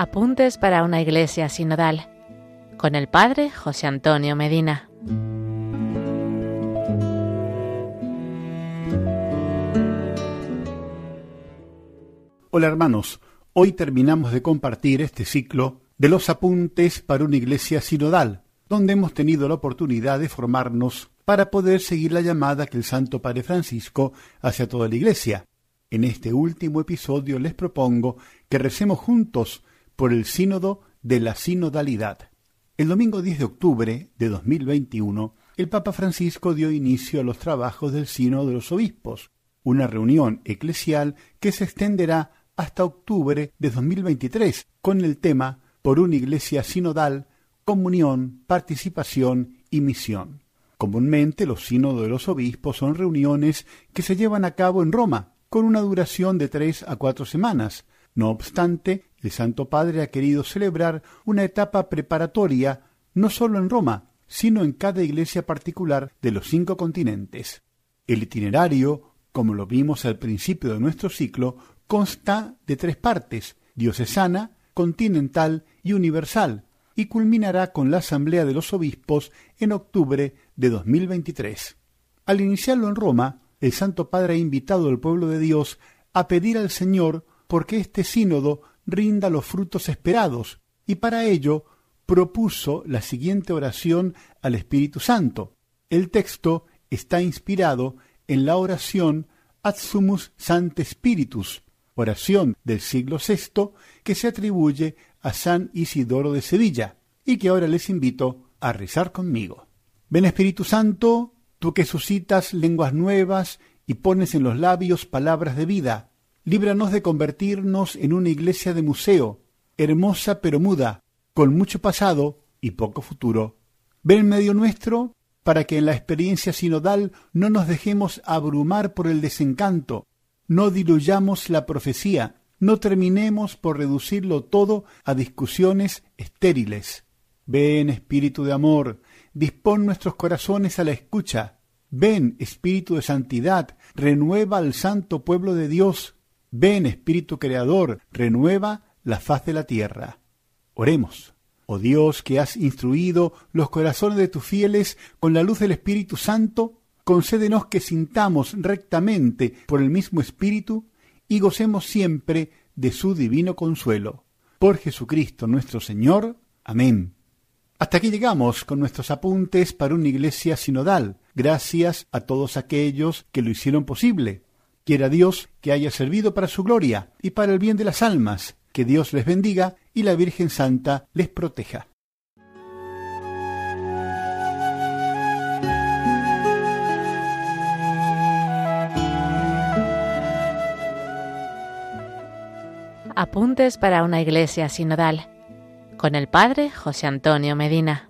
Apuntes para una iglesia sinodal con el Padre José Antonio Medina. Hola hermanos, hoy terminamos de compartir este ciclo de los apuntes para una iglesia sinodal, donde hemos tenido la oportunidad de formarnos para poder seguir la llamada que el Santo Padre Francisco hace a toda la iglesia. En este último episodio les propongo que recemos juntos por el sínodo de la sinodalidad. El domingo 10 de octubre de 2021, el Papa Francisco dio inicio a los trabajos del Sínodo de los Obispos, una reunión eclesial que se extenderá hasta octubre de 2023 con el tema Por una iglesia sinodal, comunión, participación y misión. Comúnmente los sínodos de los obispos son reuniones que se llevan a cabo en Roma, con una duración de tres a cuatro semanas. No obstante, el Santo Padre ha querido celebrar una etapa preparatoria no solo en Roma, sino en cada iglesia particular de los cinco continentes. El itinerario, como lo vimos al principio de nuestro ciclo, consta de tres partes, diocesana, continental y universal, y culminará con la Asamblea de los Obispos en octubre de 2023. Al iniciarlo en Roma, el Santo Padre ha invitado al pueblo de Dios a pedir al Señor porque este sínodo rinda los frutos esperados, y para ello propuso la siguiente oración al Espíritu Santo. El texto está inspirado en la oración Ad Sumus Sancte Spiritus, oración del siglo VI que se atribuye a San Isidoro de Sevilla, y que ahora les invito a rezar conmigo. Ven Espíritu Santo, tú que suscitas lenguas nuevas y pones en los labios palabras de vida, líbranos de convertirnos en una iglesia de museo, hermosa pero muda, con mucho pasado y poco futuro. Ven en medio nuestro para que en la experiencia sinodal no nos dejemos abrumar por el desencanto, no diluyamos la profecía, no terminemos por reducirlo todo a discusiones estériles. Ven, Espíritu de amor, dispón nuestros corazones a la escucha. Ven, Espíritu de santidad, renueva al santo pueblo de Dios. Ven, Espíritu Creador, renueva la faz de la tierra. Oremos. Oh Dios, que has instruido los corazones de tus fieles con la luz del Espíritu Santo, concédenos que sintamos rectamente por el mismo Espíritu y gocemos siempre de su divino consuelo. Por Jesucristo nuestro Señor. Amén. Hasta aquí llegamos con nuestros apuntes para una iglesia sinodal. Gracias a todos aquellos que lo hicieron posible. Quiera Dios que haya servido para su gloria y para el bien de las almas. Que Dios les bendiga y la Virgen Santa les proteja. Apuntes para una iglesia sinodal con el Padre José Antonio Medina.